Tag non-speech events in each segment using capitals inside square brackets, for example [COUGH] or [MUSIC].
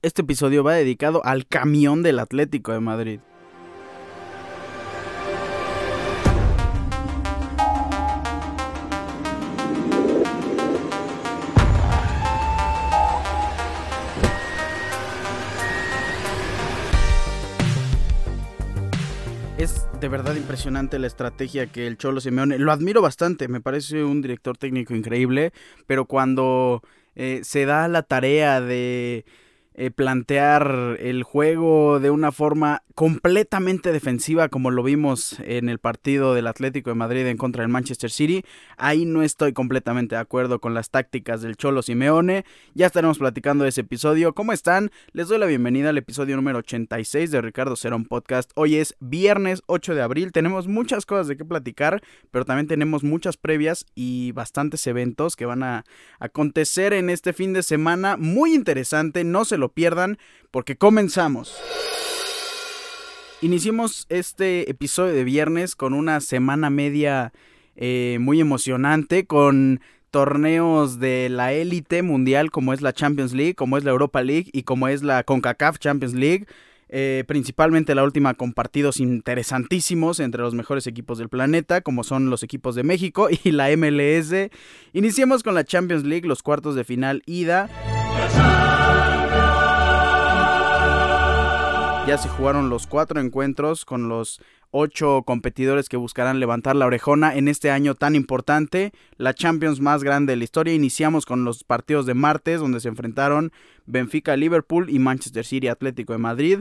Este episodio va dedicado al camión del Atlético de Madrid. Es de verdad impresionante la estrategia que el Cholo Simeone, lo admiro bastante, me parece un director técnico increíble, pero cuando eh, se da la tarea de eh, plantear el juego de una forma completamente defensiva como lo vimos en el partido del Atlético de Madrid en contra del Manchester City. Ahí no estoy completamente de acuerdo con las tácticas del Cholo Simeone. Ya estaremos platicando de ese episodio. ¿Cómo están? Les doy la bienvenida al episodio número 86 de Ricardo Cerón Podcast. Hoy es viernes 8 de abril. Tenemos muchas cosas de qué platicar, pero también tenemos muchas previas y bastantes eventos que van a acontecer en este fin de semana. Muy interesante, no se lo pierdan porque comenzamos. Iniciamos este episodio de viernes con una semana media eh, muy emocionante, con torneos de la élite mundial como es la Champions League, como es la Europa League y como es la CONCACAF Champions League. Eh, principalmente la última con partidos interesantísimos entre los mejores equipos del planeta, como son los equipos de México [LAUGHS] y la MLS. Iniciemos con la Champions League, los cuartos de final ida. Ya se jugaron los cuatro encuentros con los ocho competidores que buscarán levantar la orejona en este año tan importante, la Champions más grande de la historia. Iniciamos con los partidos de martes donde se enfrentaron Benfica, Liverpool y Manchester City Atlético de Madrid.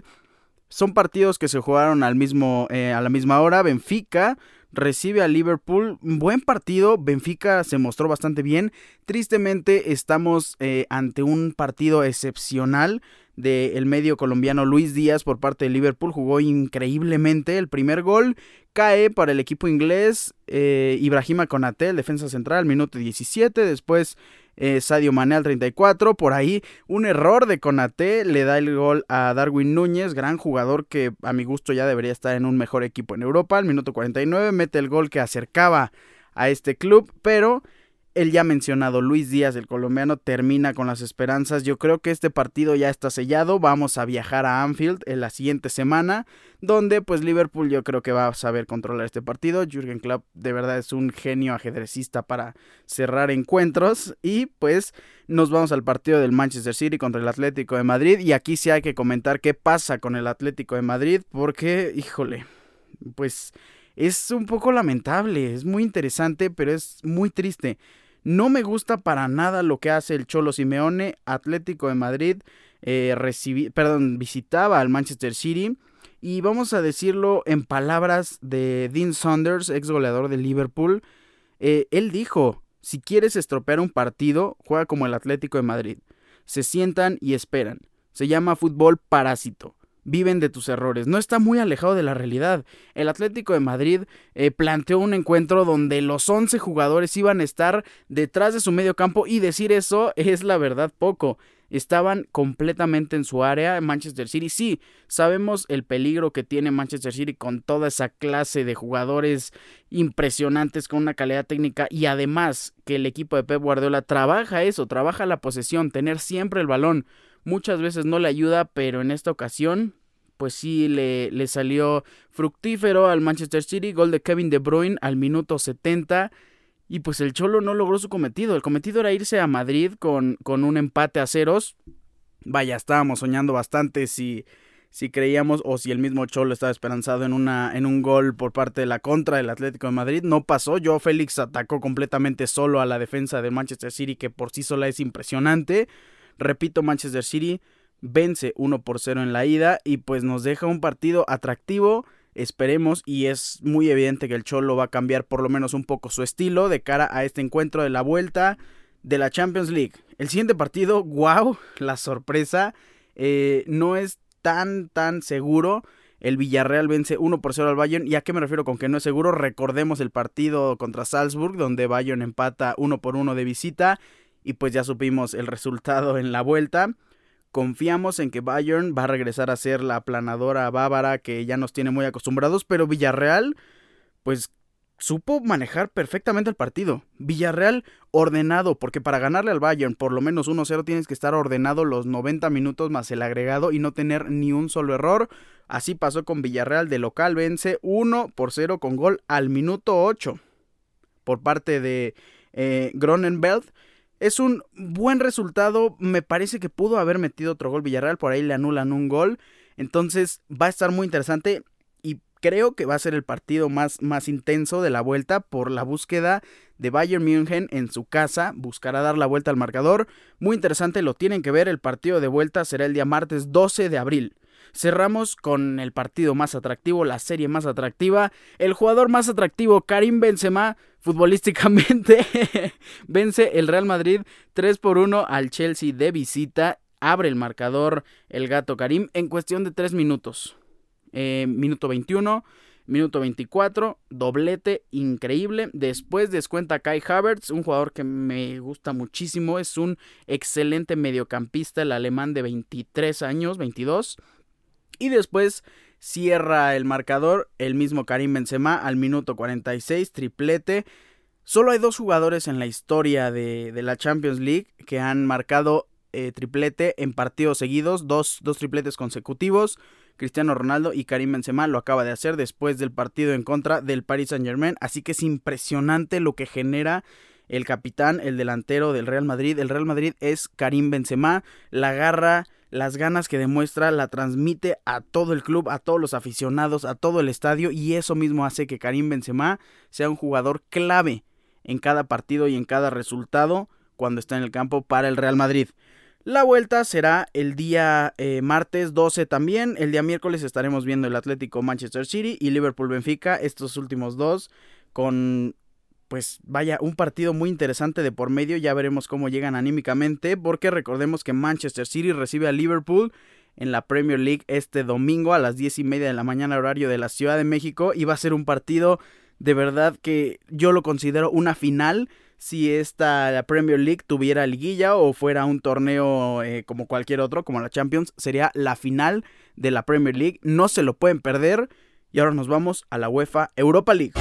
Son partidos que se jugaron al mismo, eh, a la misma hora. Benfica recibe a Liverpool. Buen partido, Benfica se mostró bastante bien. Tristemente estamos eh, ante un partido excepcional del medio colombiano Luis Díaz por parte de Liverpool. Jugó increíblemente. El primer gol cae para el equipo inglés. Eh, Ibrahima Konate, el defensa central, minuto 17. Después eh, Sadio Mané al 34. Por ahí un error de Konate le da el gol a Darwin Núñez, gran jugador que a mi gusto ya debería estar en un mejor equipo en Europa. Al minuto 49 mete el gol que acercaba a este club, pero el ya mencionado Luis Díaz, el colombiano, termina con las esperanzas. Yo creo que este partido ya está sellado. Vamos a viajar a Anfield en la siguiente semana, donde pues Liverpool yo creo que va a saber controlar este partido. Jürgen Klopp de verdad es un genio ajedrecista para cerrar encuentros y pues nos vamos al partido del Manchester City contra el Atlético de Madrid y aquí sí hay que comentar qué pasa con el Atlético de Madrid porque, híjole, pues es un poco lamentable, es muy interesante, pero es muy triste. No me gusta para nada lo que hace el Cholo Simeone. Atlético de Madrid eh, perdón, visitaba al Manchester City. Y vamos a decirlo en palabras de Dean Saunders, ex goleador de Liverpool. Eh, él dijo, si quieres estropear un partido, juega como el Atlético de Madrid. Se sientan y esperan. Se llama fútbol parásito viven de tus errores. No está muy alejado de la realidad. El Atlético de Madrid eh, planteó un encuentro donde los 11 jugadores iban a estar detrás de su medio campo y decir eso [LAUGHS] es la verdad poco. Estaban completamente en su área. Manchester City, sí, sabemos el peligro que tiene Manchester City con toda esa clase de jugadores impresionantes con una calidad técnica y además que el equipo de Pep Guardiola trabaja eso, trabaja la posesión, tener siempre el balón muchas veces no le ayuda, pero en esta ocasión pues sí le, le, salió fructífero al Manchester City, gol de Kevin De Bruyne al minuto 70 y pues el Cholo no logró su cometido, el cometido era irse a Madrid con, con un empate a ceros, vaya, estábamos soñando bastante si, si creíamos o si el mismo Cholo estaba esperanzado en, una, en un gol por parte de la contra del Atlético de Madrid, no pasó, yo Félix atacó completamente solo a la defensa de Manchester City que por sí sola es impresionante, Repito, Manchester City vence 1 por 0 en la ida y pues nos deja un partido atractivo. Esperemos y es muy evidente que el Cholo va a cambiar por lo menos un poco su estilo de cara a este encuentro de la vuelta de la Champions League. El siguiente partido, wow, [LAUGHS] la sorpresa, eh, no es tan tan seguro. El Villarreal vence 1 por 0 al Bayern. ¿Y a qué me refiero con que no es seguro? Recordemos el partido contra Salzburg, donde Bayern empata 1 por 1 de visita y pues ya supimos el resultado en la vuelta. Confiamos en que Bayern va a regresar a ser la aplanadora bávara que ya nos tiene muy acostumbrados, pero Villarreal, pues supo manejar perfectamente el partido. Villarreal ordenado, porque para ganarle al Bayern por lo menos 1-0 tienes que estar ordenado los 90 minutos más el agregado y no tener ni un solo error. Así pasó con Villarreal de local, vence 1 por 0 con gol al minuto 8 por parte de eh, Es un buen resultado, me parece que pudo haber metido otro gol Villarreal, por ahí le anulan un gol. Entonces va a estar muy interesante creo que va a ser el partido más, más intenso de la vuelta por la búsqueda de Bayern München en su casa. Buscará dar la vuelta al marcador. Muy interesante, lo tienen que ver. El partido de vuelta será el día martes 12 de abril. Cerramos con el partido más atractivo, la serie más atractiva. El jugador más atractivo, Karim Benzema, futbolísticamente, [LAUGHS] vence el Real Madrid 3 por 1 al Chelsea de visita. Abre el marcador el gato Karim en cuestión de 3 minutos. Eh, minuto 21, minuto 24, doblete increíble. Después descuenta Kai Havertz, un jugador que me gusta muchísimo. Es un excelente mediocampista, el alemán de 23 años, 22. Y después cierra el marcador el mismo Karim Benzema al minuto 46, triplete. Solo hay dos jugadores en la historia de, la Champions League que han marcado eh, triplete en partidos seguidos, dos, dos tripletes consecutivos. Cristiano Ronaldo y Karim Benzema lo acaba de hacer después del partido en contra del Paris Saint-Germain, así que es impresionante lo que genera el capitán, el delantero del Real Madrid. El Real Madrid es Karim Benzema, la garra, las ganas que demuestra, la transmite a todo el club, a todos los aficionados, a todo el estadio y eso mismo hace que Karim Benzema sea un jugador clave en cada partido y en cada resultado cuando está en el campo para el Real Madrid. La vuelta será el día eh, martes 12 también. El día miércoles estaremos viendo el Atlético Manchester City y Liverpool Benfica, estos últimos dos, con pues vaya, un partido muy interesante de por medio. Ya veremos cómo llegan anímicamente, porque recordemos que Manchester City recibe a Liverpool en la Premier League este domingo a las 10 y media de la mañana, horario de la Ciudad de México. Y va a ser un partido de verdad que yo lo considero una final si esta la Premier League tuviera liguilla o fuera un torneo eh, como cualquier otro, como la Champions, sería la final de la Premier League. No se lo pueden perder. Y ahora nos vamos a la UEFA Europa League.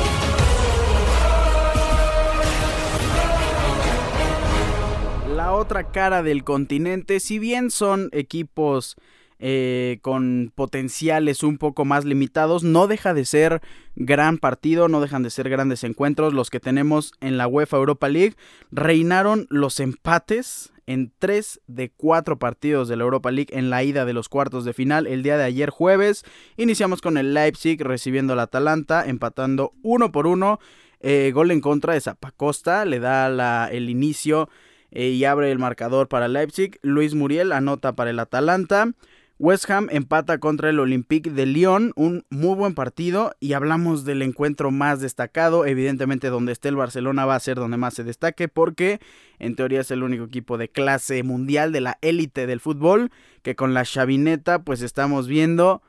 Otra cara del continente, si bien son equipos eh, con potenciales un poco más limitados. No deja de ser gran partido, no dejan de ser grandes encuentros los que tenemos en la UEFA Europa League. Reinaron los empates en tres de cuatro partidos de la Europa League en la ida de los cuartos de final el día de ayer jueves. Iniciamos con el Leipzig recibiendo al Atalanta, empatando uno por uno. Eh, gol en contra de Zapacosta, le da el inicio eh, y abre el marcador para Leipzig. Luis Muriel anota para el Atalanta. West Ham empata contra el Olympique de Lyon, un muy buen partido y hablamos del encuentro más destacado, evidentemente donde esté el Barcelona va a ser donde más se destaque porque en teoría es el único equipo de clase mundial de la élite del fútbol que con la chavineta pues estamos viendo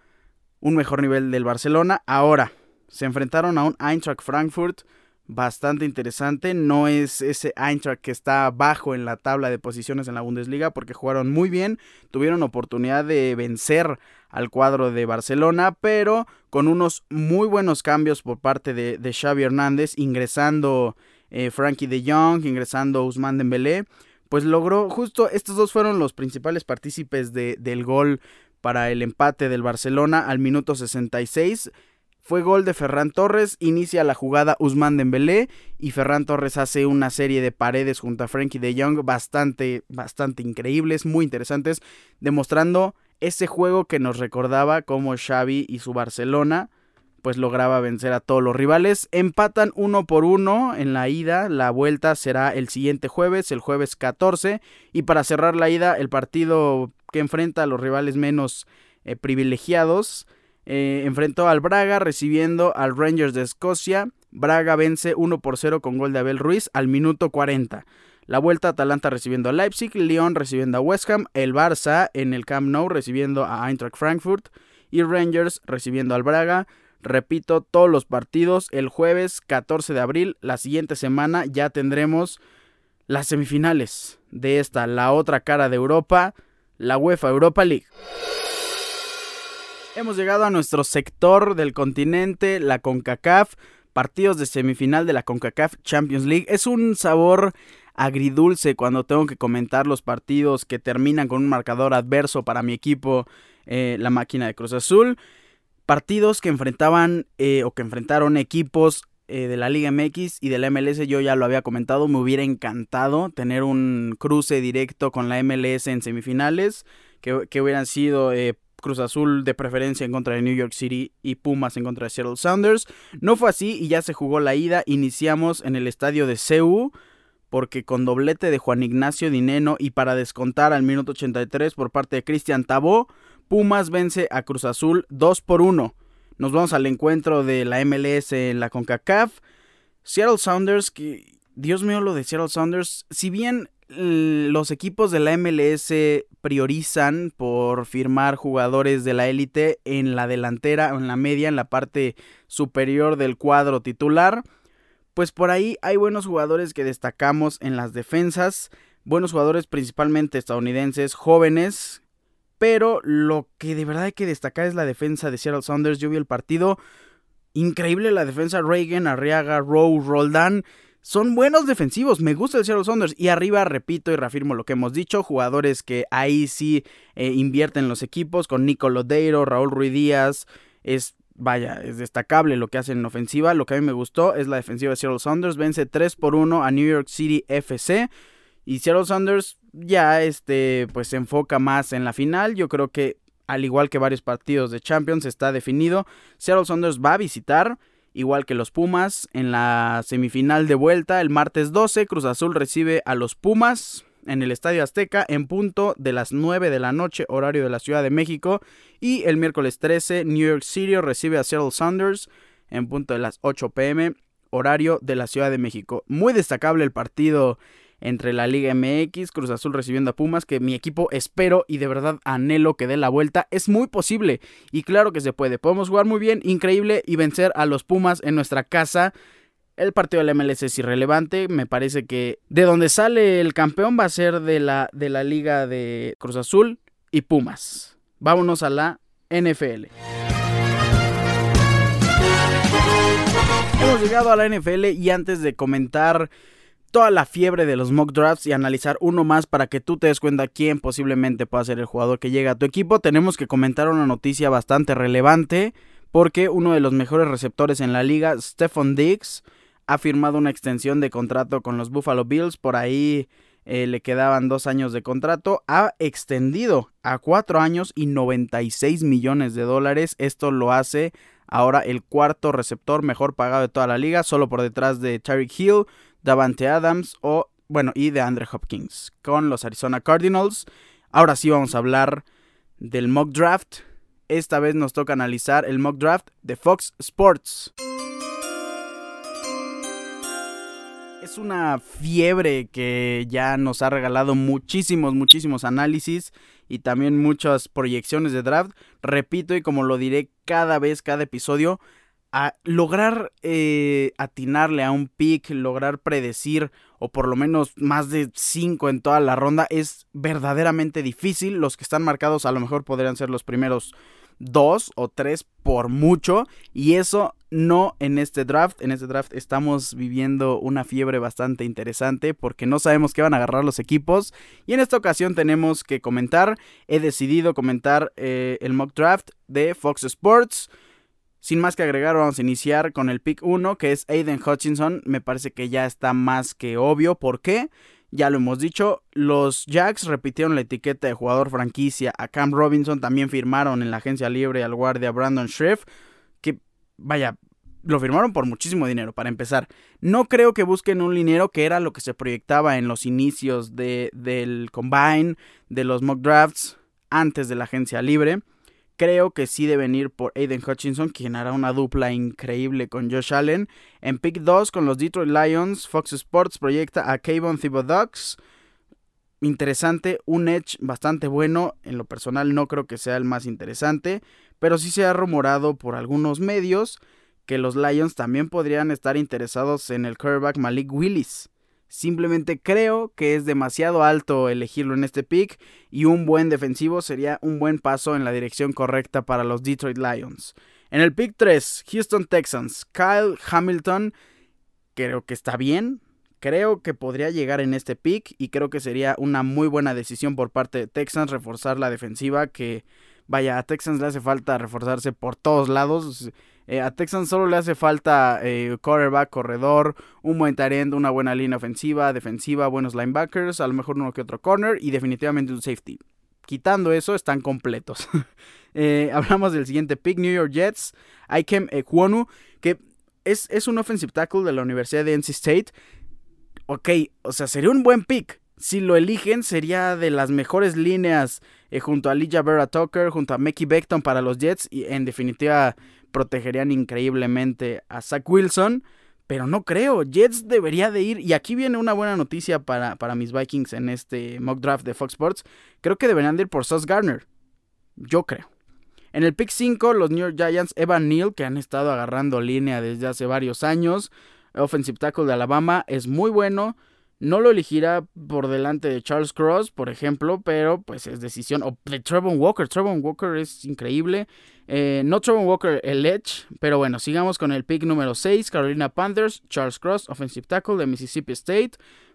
un mejor nivel del Barcelona. Ahora, se enfrentaron a un Eintracht Frankfurt bastante interesante. No es ese Eintracht que está bajo en la tabla de posiciones en la Bundesliga porque jugaron muy bien, tuvieron oportunidad de vencer al cuadro de Barcelona, pero con unos muy buenos cambios por parte de, Xavi Hernández, ingresando eh, Frankie de Jong, ingresando Usman Dembélé, pues logró justo estos dos fueron los principales partícipes del gol para el empate del Barcelona al minuto 66 fue gol de Ferran Torres, inicia la jugada Usman Dembélé y Ferran Torres hace una serie de paredes junto a Frankie de Jong bastante, bastante increíbles, muy interesantes, demostrando ese juego que nos recordaba como Xavi y su Barcelona pues lograba vencer a todos los rivales. Empatan uno por uno en la ida. La vuelta será el siguiente jueves, el jueves 14. Y para cerrar la ida, el partido que enfrenta a los rivales menos eh, privilegiados eh, enfrentó al Braga recibiendo al Rangers de Escocia. Braga vence 1 por 0 con gol de Abel Ruiz al minuto 40. La vuelta Atalanta recibiendo a Leipzig, Lyon recibiendo a West Ham, el Barça en el Camp Nou recibiendo a Eintracht Frankfurt y Rangers recibiendo al Braga. Repito, todos los partidos el jueves 14 de abril. La siguiente semana ya tendremos las semifinales de esta, la otra cara de Europa, la UEFA Europa League. Hemos llegado a nuestro sector del continente, la CONCACAF, partidos de semifinal de la CONCACAF Champions League. Es un sabor agridulce cuando tengo que comentar los partidos que terminan con un marcador adverso para mi equipo, eh, la máquina de Cruz Azul. Partidos que enfrentaban eh, o que enfrentaron equipos eh, de la Liga MX y de la MLS, yo ya lo había comentado, me hubiera encantado tener un cruce directo con la MLS en semifinales, que, que hubieran sido Cruz Azul de preferencia en contra de New York City y Pumas en contra de Seattle Sounders. No fue así y ya se jugó la ida. Iniciamos en el estadio de CEU porque con doblete de Juan Ignacio Dineno y para descontar al minuto 83 por parte de Cristian Tabó, Pumas vence a Cruz Azul 2 por 1. Nos vamos al encuentro de la MLS en la CONCACAF. Seattle Sounders, que Dios mío lo de Seattle Sounders, si bien los equipos de la MLS priorizan por firmar jugadores de la élite en la delantera o en la media, en la parte superior del cuadro titular, pues por ahí hay buenos jugadores que destacamos en las defensas, buenos jugadores principalmente estadounidenses, jóvenes, pero lo que de verdad hay que destacar es la defensa de Seattle Saunders. Yo vi el partido increíble la defensa Reagan, Arriaga, Rowe, Roldán. Son buenos defensivos, me gusta el Seattle Saunders. Y arriba, repito y reafirmo lo que hemos dicho, jugadores que ahí sí eh, invierten los equipos, con Nico Lodeiro, Raúl Ruiz Díaz, es vaya, es destacable lo que hacen en ofensiva. Lo que a mí me gustó es la defensiva de Seattle Saunders. Vence 3 por 1 a New York City FC. Y Seattle Saunders ya este, pues, se enfoca más en la final. Yo creo que, al igual que varios partidos de Champions, está definido. Seattle Saunders va a visitar, igual que los Pumas, en la semifinal de vuelta. El martes 12, Cruz Azul recibe a los Pumas en el Estadio Azteca en punto de las 9 de la noche, horario de la Ciudad de México. Y el miércoles 13, New York City recibe a Seattle Saunders en punto de las 8 pm, horario de la Ciudad de México. Muy destacable el partido entre la Liga MX, Cruz Azul recibiendo a Pumas, que mi equipo espero y de verdad anhelo que dé la vuelta. Es muy posible y claro que se puede. Podemos jugar muy bien, increíble y vencer a los Pumas en nuestra casa. El partido del MLS es irrelevante. Me parece que de donde sale el campeón va a ser de la, de la Liga de Cruz Azul y Pumas. Vámonos a la NFL. Hemos llegado a la NFL y antes de comentar toda la fiebre de los mock drafts y analizar uno más para que tú te des cuenta quién posiblemente pueda ser el jugador que llega a tu equipo, tenemos que comentar una noticia bastante relevante porque uno de los mejores receptores en la liga, Stephon Diggs, ha firmado una extensión de contrato con los Buffalo Bills. Por ahí eh, le quedaban dos años de contrato. Ha extendido a cuatro años y 96 millones de dólares. Esto lo hace ahora el cuarto receptor mejor pagado de toda la liga, solo por detrás de Tyreek Hill, Davante Adams o, bueno, y de Andre Hopkins con los Arizona Cardinals. Ahora sí vamos a hablar del mock draft. Esta vez nos toca analizar el mock draft de Fox Sports. Es una fiebre que ya nos ha regalado muchísimos, muchísimos análisis y también muchas proyecciones de draft. Repito y como lo diré cada vez, cada episodio, lograr eh, atinarle a un pick, lograr predecir o por lo menos más de 5 en toda la ronda es verdaderamente difícil. Los que están marcados a lo mejor podrían ser los primeros dos o tres por mucho. Y eso no en este draft. En este draft estamos viviendo una fiebre bastante interesante porque no sabemos qué van a agarrar los equipos. Y en esta ocasión tenemos que comentar. He decidido comentar eh, el mock draft de Fox Sports. Sin más que agregar, vamos a iniciar con el pick 1, que es Aiden Hutchinson. Me parece que ya está más que obvio. ¿Por qué? Ya lo hemos dicho, los Jacks repitieron la etiqueta de jugador franquicia. A Cam Robinson también firmaron en la agencia libre al guardia Brandon Shrift. Que, vaya, lo firmaron por muchísimo dinero, para empezar. No creo que busquen un dinero que era lo que se proyectaba en los inicios de, del combine, de los mock drafts, antes de la agencia libre. Creo que sí deben ir por Aiden Hutchinson, quien hará una dupla increíble con Josh Allen. En pick 2 con los Detroit Lions, Fox Sports proyecta a Kayvon Thibodeaux. Interesante, un edge bastante bueno. En lo personal no creo que sea el más interesante, pero sí se ha rumorado por algunos medios que los Lions también podrían estar interesados en el quarterback Malik Willis. Simplemente creo que es demasiado alto elegirlo en este pick y un buen defensivo sería un buen paso en la dirección correcta para los Detroit Lions. En el pick 3, Houston Texans, Kyle Hamilton, creo que está bien. Creo que podría llegar en este pick y creo que sería una muy buena decisión por parte de Texans reforzar la defensiva que vaya, a Texans le hace falta reforzarse por todos lados. Eh, a Texans solo le hace falta eh, quarterback, corredor, un buen end, una buena línea ofensiva, defensiva, buenos linebackers, a lo mejor uno que otro corner y definitivamente un safety. Quitando eso, están completos. [LAUGHS] Eh, [LAUGHS] hablamos del siguiente pick, New York Jets, Ikem Ekwonu, que es, es un offensive tackle de la Universidad de NC State. Ok, o sea, sería un buen pick. Si lo eligen, sería de las mejores líneas eh, junto a Elijah Vera Tucker, junto a Mickey Beckton para los Jets. Y en definitiva, protegerían increíblemente a Zach Wilson. Pero no creo, Jets debería de ir. Y aquí viene una buena noticia para, para mis Vikings en este mock draft de Fox Sports. Creo que deberían de ir por Sauce Garner. Yo creo. En el pick 5, los New York Giants, Evan Neal, que han estado agarrando línea desde hace varios años. Offensive tackle de Alabama, es muy bueno. No lo elegirá por delante de Charles Cross, por ejemplo, pero pues es decisión. O de Walker. Trevon Walker es increíble. Eh, no Trevon Walker el Edge, pero bueno, sigamos con el pick número 6. Carolina Panthers, Charles Cross, offensive tackle de Mississippi State.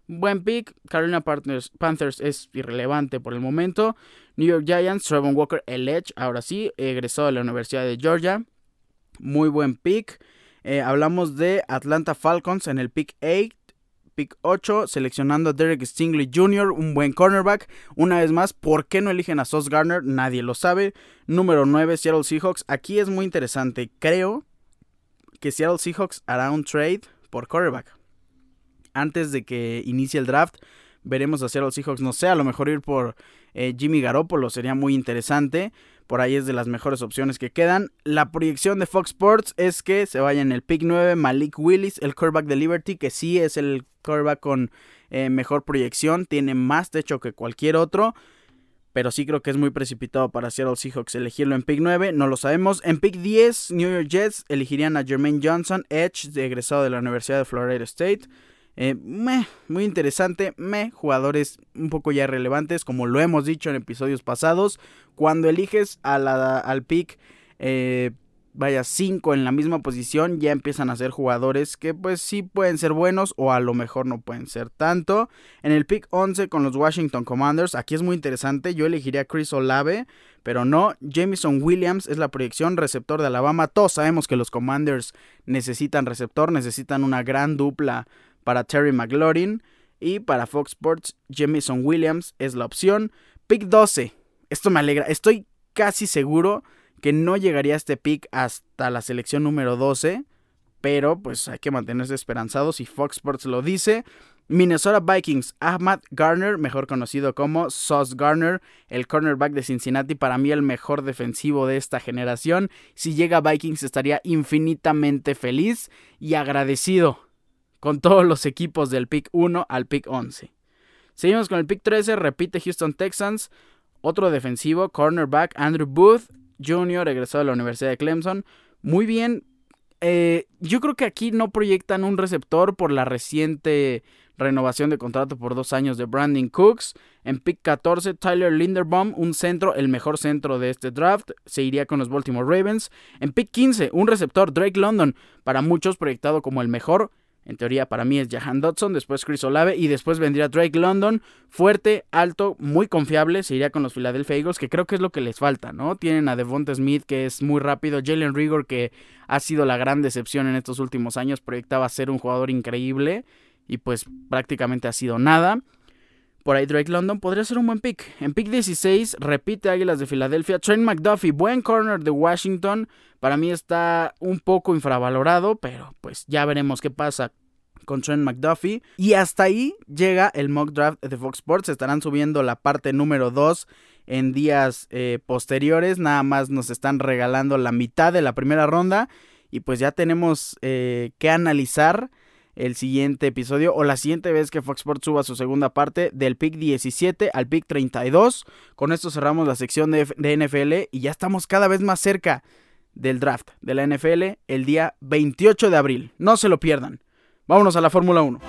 Buen pick. Carolina Panthers, es irrelevante por el momento. New York Giants, Trevon Walker el Edge, ahora sí, egresado de la Universidad de Georgia. Muy buen pick. Eh, hablamos de Atlanta Falcons en el pick 8 pick 8, seleccionando a Derek Stingley Jr., un buen cornerback. Una vez más, ¿por qué no eligen a Sauce Garner? Nadie lo sabe. Número 9, Seattle Seahawks. Aquí es muy interesante. Creo que Seattle Seahawks hará un trade por cornerback. Antes de que inicie el draft, veremos a Seattle Seahawks, no sé, a lo mejor ir por eh, Jimmy Garoppolo sería muy interesante. Por ahí es de las mejores opciones que quedan. La proyección de Fox Sports es que se vaya en el pick 9 Malik Willis, el quarterback de Liberty, que sí es el quarterback con eh, mejor proyección. Tiene más techo que cualquier otro. Pero sí creo que es muy precipitado para Seattle Seahawks elegirlo en pick 9. No lo sabemos. En pick 10, New York Jets elegirían a Jermaine Johnson, Edge, egresado de la Universidad de Florida State. Eh, muy interesante, me jugadores un poco ya relevantes, como lo hemos dicho en episodios pasados. Cuando eliges al pick, eh, vaya 5 en la misma posición, ya empiezan a ser jugadores que pues sí pueden ser buenos o a lo mejor no pueden ser tanto. En el pick 11 con los Washington Commanders, aquí es muy interesante, yo elegiría a Chris Olave, pero no, Jameson Williams es la proyección receptor de Alabama. Todos sabemos que los Commanders necesitan receptor, necesitan una gran dupla para Terry McLaurin. Y para Fox Sports, Jamison Williams es la opción. Pick 12. Esto me alegra. Estoy casi seguro que no llegaría este pick hasta la selección número 12. Pero pues hay que mantenerse esperanzados y Fox Sports lo dice. Minnesota Vikings, Ahmad Garner, mejor conocido como Sauce Garner, el cornerback de Cincinnati, para mí el mejor defensivo de esta generación. Si llega a Vikings estaría infinitamente feliz y agradecido con todos los equipos del pick 1 al pick 11. Seguimos con el pick 13, repite Houston Texans, otro defensivo, cornerback Andrew Booth Jr., egresado de la Universidad de Clemson. Muy bien, eh, yo creo que aquí no proyectan un receptor por la reciente renovación de contrato por dos años de Brandon Cooks. En pick 14, Tyler Linderbaum, un centro, el mejor centro de este draft, se iría con los Baltimore Ravens. En pick 15, un receptor, Drake London, para muchos proyectado como el mejor. En teoría, para mí es Jahan Dodson, después Chris Olave y después vendría Drake London. Fuerte, alto, muy confiable. Se iría con los Philadelphia Eagles, que creo que es lo que les falta, ¿no? Tienen a Devonta Smith, que es muy rápido. Jalen Rigor, que ha sido la gran decepción en estos últimos años. Proyectaba ser un jugador increíble y pues prácticamente ha sido nada. Por ahí Drake London podría ser un buen pick. En pick 16 repite Águilas de Filadelfia. Trent McDuffie, buen corner de Washington. Para mí está un poco infravalorado, pero pues ya veremos qué pasa con Trent McDuffie. Y hasta ahí llega el mock draft de Fox Sports. Estarán subiendo la parte número 2 en días eh, posteriores. Nada más nos están regalando la mitad de la primera ronda. Y pues ya tenemos eh, que analizar el siguiente episodio o la siguiente vez que Fox Sports suba su segunda parte del pick 17 al pick 32. Con esto cerramos la sección de, de, NFL y ya estamos cada vez más cerca del draft de la NFL el día 28 de abril. No se lo pierdan. Vámonos a la Fórmula 1.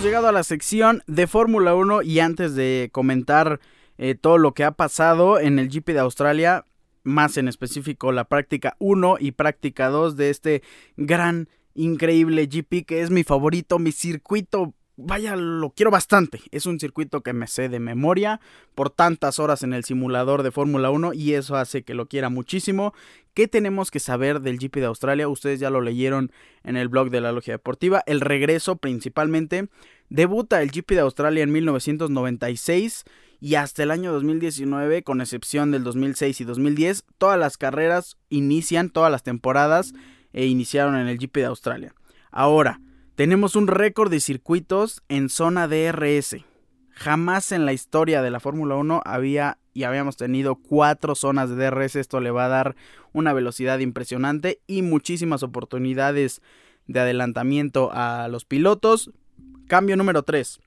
hemos llegado a la sección de Fórmula 1 y antes de comentar eh, todo lo que ha pasado en el GP de Australia, más en específico la práctica 1 y práctica 2 de este gran, increíble GP que es mi favorito, mi circuito vaya, lo quiero bastante. Es un circuito que me sé de memoria por tantas horas en el simulador de Fórmula 1 y eso hace que lo quiera muchísimo. ¿Qué tenemos que saber del GP de Australia? Ustedes ya lo leyeron en el blog de la Logia Deportiva. El regreso principalmente. Debuta el GP de Australia en 1996 y hasta el año 2019, con excepción del 2006 y 2010, todas las carreras inician, todas las temporadas e iniciaron en el GP de Australia. Ahora, tenemos un récord de circuitos en zona DRS. Jamás en la historia de la Fórmula 1 había y habíamos tenido cuatro zonas de DRS. Esto le va a dar una velocidad impresionante y muchísimas oportunidades de adelantamiento a los pilotos. Cambio número 3.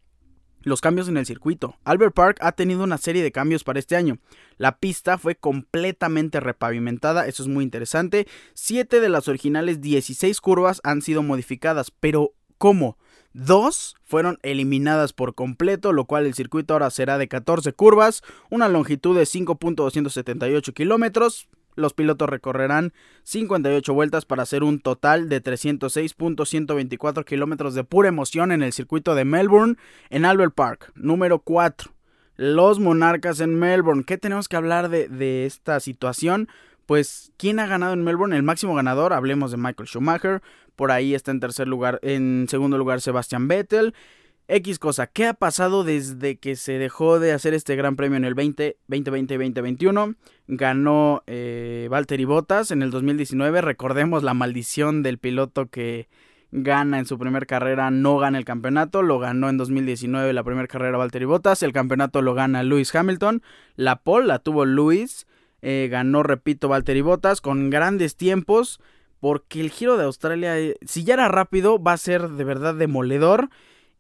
Los cambios en el circuito. Albert Park ha tenido una serie de cambios para este año. La pista fue completamente repavimentada, eso es muy interesante. Siete de las originales 16 curvas han sido modificadas, pero ¿Cómo? Dos fueron eliminadas por completo, lo cual el circuito ahora será de 14 curvas, una longitud de 5.278 kilómetros. Los pilotos recorrerán 58 vueltas para hacer un total de 306.124 kilómetros de pura emoción en el circuito de Melbourne, en Albert Park. Número 4. Los monarcas en Melbourne. ¿Qué tenemos que hablar de, esta situación? Pues, ¿quién ha ganado en Melbourne? El máximo ganador, hablemos de Michael Schumacher. Por ahí está en tercer lugar, en segundo lugar Sebastian Vettel. X cosa, ¿qué ha pasado desde que se dejó de hacer este gran premio en el 20, 2020 2021? Ganó eh, Valtteri Bottas en el 2019. Recordemos la maldición del piloto que gana en su primera carrera, no gana el campeonato. Lo ganó en 2019 la primera carrera Valtteri Bottas. El campeonato lo gana Lewis Hamilton. La pole la tuvo Lewis. Eh, ganó, repito, Valtteri Bottas con grandes tiempos. Porque el giro de Australia, eh, si ya era rápido, va a ser de verdad demoledor.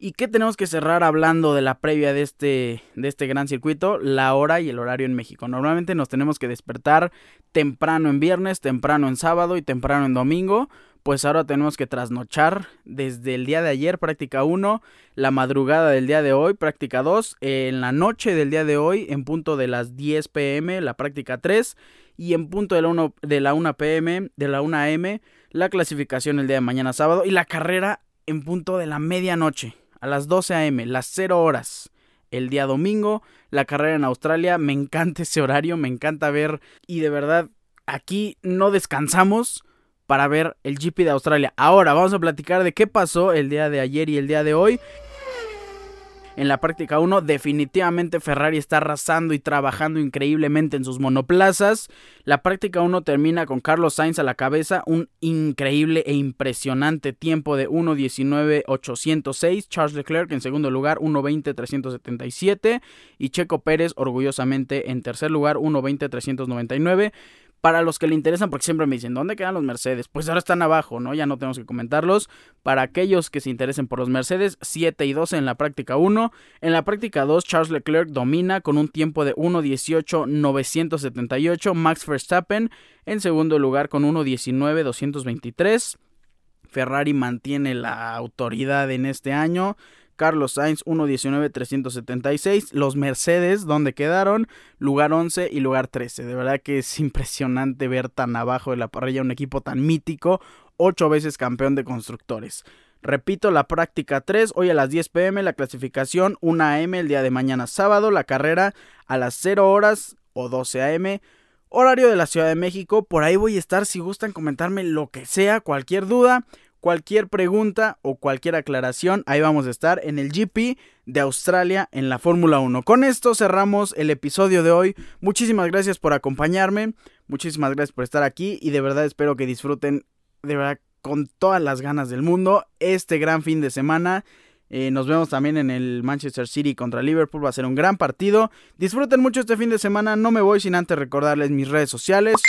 ¿Y qué tenemos que cerrar hablando de la previa de este, de este gran circuito? La hora y el horario en México. Normalmente nos tenemos que despertar temprano en viernes, temprano en sábado y temprano en domingo pues ahora tenemos que trasnochar desde el día de ayer, práctica 1, la madrugada del día de hoy, práctica 2, en la noche del día de hoy, en punto de las 10 pm, la práctica 3, y en punto de la 1, de la 1 pm, de la 1 am, la clasificación el día de mañana sábado, y la carrera en punto de la medianoche, a las 12 am, las 0 horas. El día domingo, la carrera en Australia, me encanta ese horario, me encanta ver y de verdad aquí no descansamos para ver el GP de Australia. Ahora vamos a platicar de qué pasó el día de ayer y el día de hoy. En la práctica 1 definitivamente Ferrari está arrasando y trabajando increíblemente en sus monoplazas. La práctica 1 termina con Carlos Sainz a la cabeza, un increíble e impresionante tiempo de 1.19.806. Charles Leclerc en segundo lugar 1.20.377 y Checo Pérez orgullosamente en tercer lugar 1.20.399 para los que le interesan, porque siempre me dicen, ¿dónde quedan los Mercedes? Pues ahora están abajo, ¿no? Ya no tenemos que comentarlos. Para aquellos que se interesen por los Mercedes, 7 y 12 en la práctica 1. En la práctica 2, Charles Leclerc domina con un tiempo de 1.18.978. Max Verstappen en segundo lugar con 1.19.223. Ferrari mantiene la autoridad en este año. Carlos Sainz 1.19.376. Los Mercedes, donde quedaron, lugar 11 y lugar 13. De verdad que es impresionante ver tan abajo de la parrilla un equipo tan mítico, 8 veces campeón de constructores. Repito, la práctica 3, hoy a las 10 pm, la clasificación 1 am el día de mañana sábado, la carrera a las 0 horas o 12 am. Horario de la Ciudad de México, por ahí voy a estar si gustan comentarme lo que sea, cualquier duda. Cualquier pregunta o cualquier aclaración, ahí vamos a estar en el GP de Australia en la Fórmula 1. Con esto cerramos el episodio de hoy. Muchísimas gracias por acompañarme, muchísimas gracias por estar aquí y de verdad espero que disfruten de verdad con todas las ganas del mundo este gran fin de semana. Eh, nos vemos también en el Manchester City contra Liverpool. Va a ser un gran partido. Disfruten mucho este fin de semana. No me voy sin antes recordarles mis redes sociales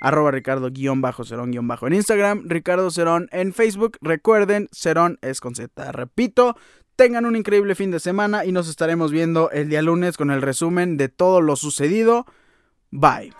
arroba Ricardo-Cerón- en Instagram, Ricardo Cerón en Facebook. Recuerden, Cerón es con Z. Repito, tengan un increíble fin de semana y nos estaremos viendo el día lunes con el resumen de todo lo sucedido. Bye.